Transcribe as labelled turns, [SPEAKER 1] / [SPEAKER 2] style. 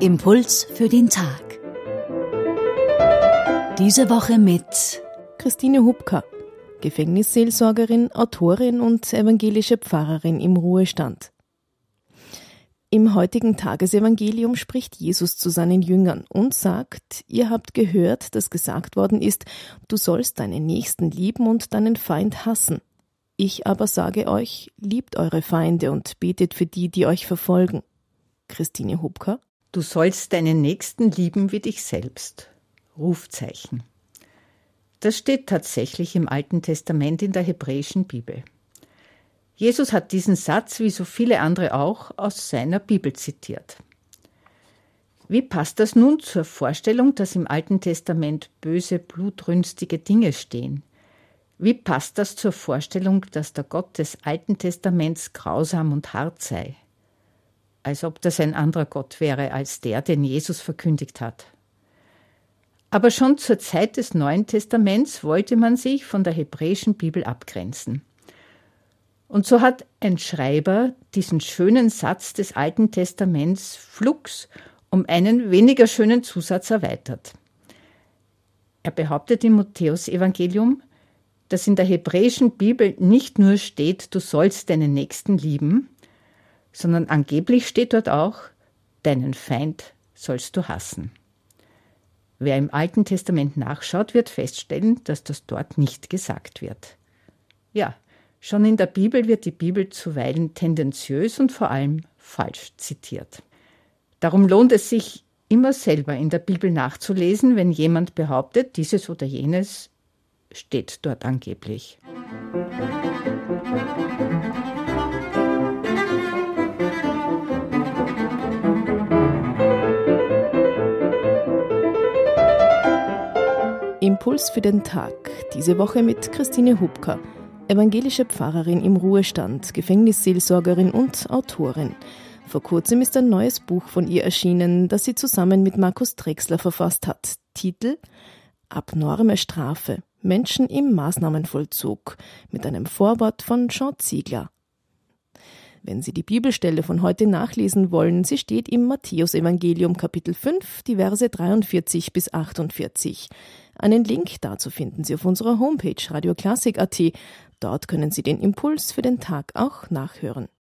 [SPEAKER 1] Impuls für den Tag. Diese Woche mit
[SPEAKER 2] Christine Hubka, Gefängnisseelsorgerin, Autorin und evangelische Pfarrerin im Ruhestand. Im heutigen Tagesevangelium spricht Jesus zu seinen Jüngern und sagt, ihr habt gehört, dass gesagt worden ist, du sollst deinen Nächsten lieben und deinen Feind hassen. Ich aber sage euch, liebt eure Feinde und betet für die, die euch verfolgen. Christine Hubka.
[SPEAKER 3] Du sollst deinen Nächsten lieben wie dich selbst. Rufzeichen. Das steht tatsächlich im Alten Testament in der hebräischen Bibel. Jesus hat diesen Satz, wie so viele andere auch, aus seiner Bibel zitiert. Wie passt das nun zur Vorstellung, dass im Alten Testament böse, blutrünstige Dinge stehen? Wie passt das zur Vorstellung, dass der Gott des Alten Testaments grausam und hart sei? als ob das ein anderer Gott wäre als der, den Jesus verkündigt hat. Aber schon zur Zeit des Neuen Testaments wollte man sich von der hebräischen Bibel abgrenzen. Und so hat ein Schreiber diesen schönen Satz des Alten Testaments flugs um einen weniger schönen Zusatz erweitert. Er behauptet im Matthäusevangelium, dass in der hebräischen Bibel nicht nur steht, du sollst deinen Nächsten lieben, sondern angeblich steht dort auch, deinen Feind sollst du hassen. Wer im Alten Testament nachschaut, wird feststellen, dass das dort nicht gesagt wird. Ja, schon in der Bibel wird die Bibel zuweilen tendenziös und vor allem falsch zitiert. Darum lohnt es sich immer selber in der Bibel nachzulesen, wenn jemand behauptet, dieses oder jenes steht dort angeblich.
[SPEAKER 2] Impuls für den Tag. Diese Woche mit Christine Hubka, evangelische Pfarrerin im Ruhestand, Gefängnisseelsorgerin und Autorin. Vor kurzem ist ein neues Buch von ihr erschienen, das sie zusammen mit Markus Drexler verfasst hat. Titel Abnorme Strafe. Menschen im Maßnahmenvollzug mit einem Vorwort von Jean Ziegler. Wenn Sie die Bibelstelle von heute nachlesen wollen, sie steht im Matthäusevangelium Kapitel 5, die Verse 43 bis 48. Einen Link dazu finden Sie auf unserer Homepage radioklassik.at. Dort können Sie den Impuls für den Tag auch nachhören.